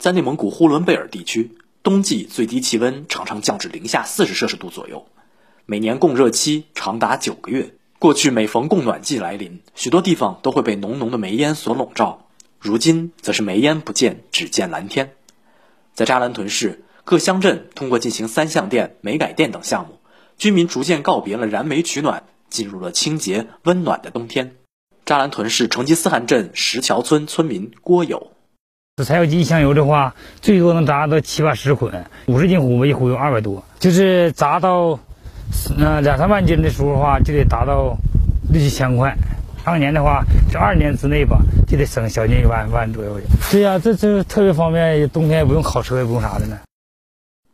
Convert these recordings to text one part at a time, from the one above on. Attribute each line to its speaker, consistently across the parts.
Speaker 1: 在内蒙古呼伦贝尔地区，冬季最低气温常常降至零下四十摄氏度左右，每年供热期长达九个月。过去每逢供暖季来临，许多地方都会被浓浓的煤烟所笼罩。如今则是煤烟不见，只见蓝天。在扎兰屯市各乡镇，通过进行三相电、煤改电等项目，居民逐渐告别了燃煤取暖，进入了清洁温暖的冬天。扎兰屯市成吉思汗镇石桥村村民郭友。
Speaker 2: 柴油机一箱油的话，最多能砸到七八十捆，五十斤虎一壶有二百多，就是砸到，呃两三万斤的时候的话，就得达到六七千块。当年的话，这二年之内吧，就得省小近一万万左右。对呀，这这特别方便，冬天也不用烤车，也不用啥的呢。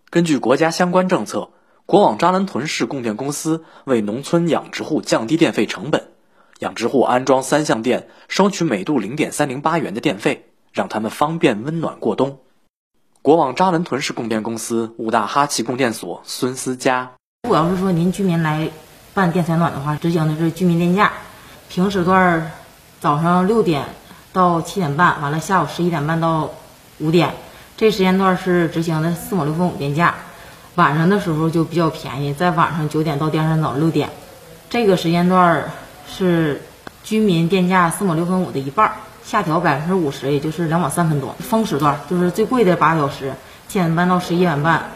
Speaker 1: 根据国家相关政策，国网扎兰屯市供电公司为农村养殖户降低电费成本，养殖户安装三相电，收取每度零点三零八元的电费。让他们方便温暖过冬。国网扎兰屯市供电公司五大哈气供电所孙思佳，
Speaker 3: 如果要是说您居民来办电采暖的话，执行的是居民电价，平时段早上六点到七点半，完了下午十一点半到五点，这时间段是执行的四亩六分五电价。晚上的时候就比较便宜，在晚上九点到第二天早上六点，这个时间段是居民电价四亩六分五的一半。下调百分之五十，也就是两毛三分多。峰时段就是最贵的八个小时，七点半到十一点半，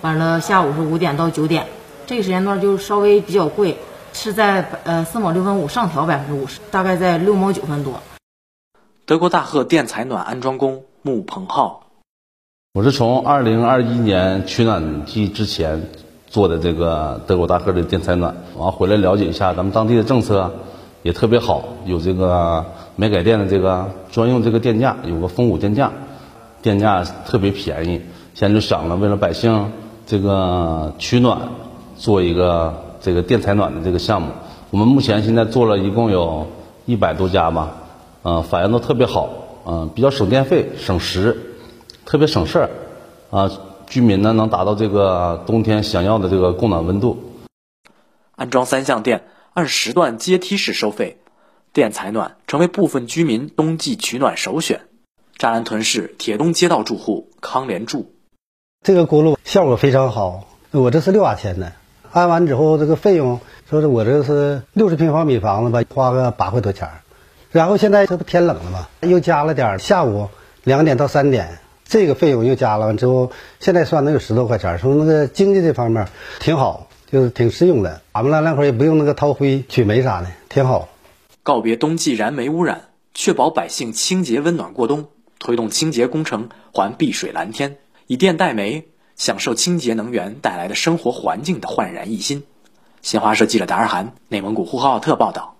Speaker 3: 完了下午是五点到九点，这个时间段就稍微比较贵，是在呃四毛六分五上调百分之五十，大概在六毛九分多。
Speaker 1: 德国大贺电采暖安装工穆鹏浩，
Speaker 4: 我是从二零二一年取暖季之前做的这个德国大贺的电采暖，完回来了解一下咱们当地的政策。也特别好，有这个煤改电的这个专用这个电价，有个峰五电价，电价特别便宜。现在就想了，为了百姓这个取暖，做一个这个电采暖的这个项目。我们目前现在做了一共有一百多家吧，嗯，反应都特别好，嗯，比较省电费、省时，特别省事儿，啊，居民呢能达到这个冬天想要的这个供暖温度。
Speaker 1: 安装三相电。按时段阶梯式收费，电采暖成为部分居民冬季取暖首选。扎兰屯市铁东街道住户康连柱，
Speaker 5: 这个锅炉效果非常好。我这是六瓦钱的，安完之后这个费用，说是我这是六十平方米房子吧，花个八块多钱然后现在这不天冷了吗？又加了点下午两点到三点，这个费用又加了完之后，现在算能有十多块钱从那个经济这方面挺好。就是挺实用的，俺们那那会儿也不用那个掏灰取煤啥的，挺好。
Speaker 1: 告别冬季燃煤污染，确保百姓清洁温暖过冬，推动清洁工程还碧水蓝天，以电代煤，享受清洁能源带来的生活环境的焕然一新。新华社记者达尔涵，内蒙古呼和浩特报道。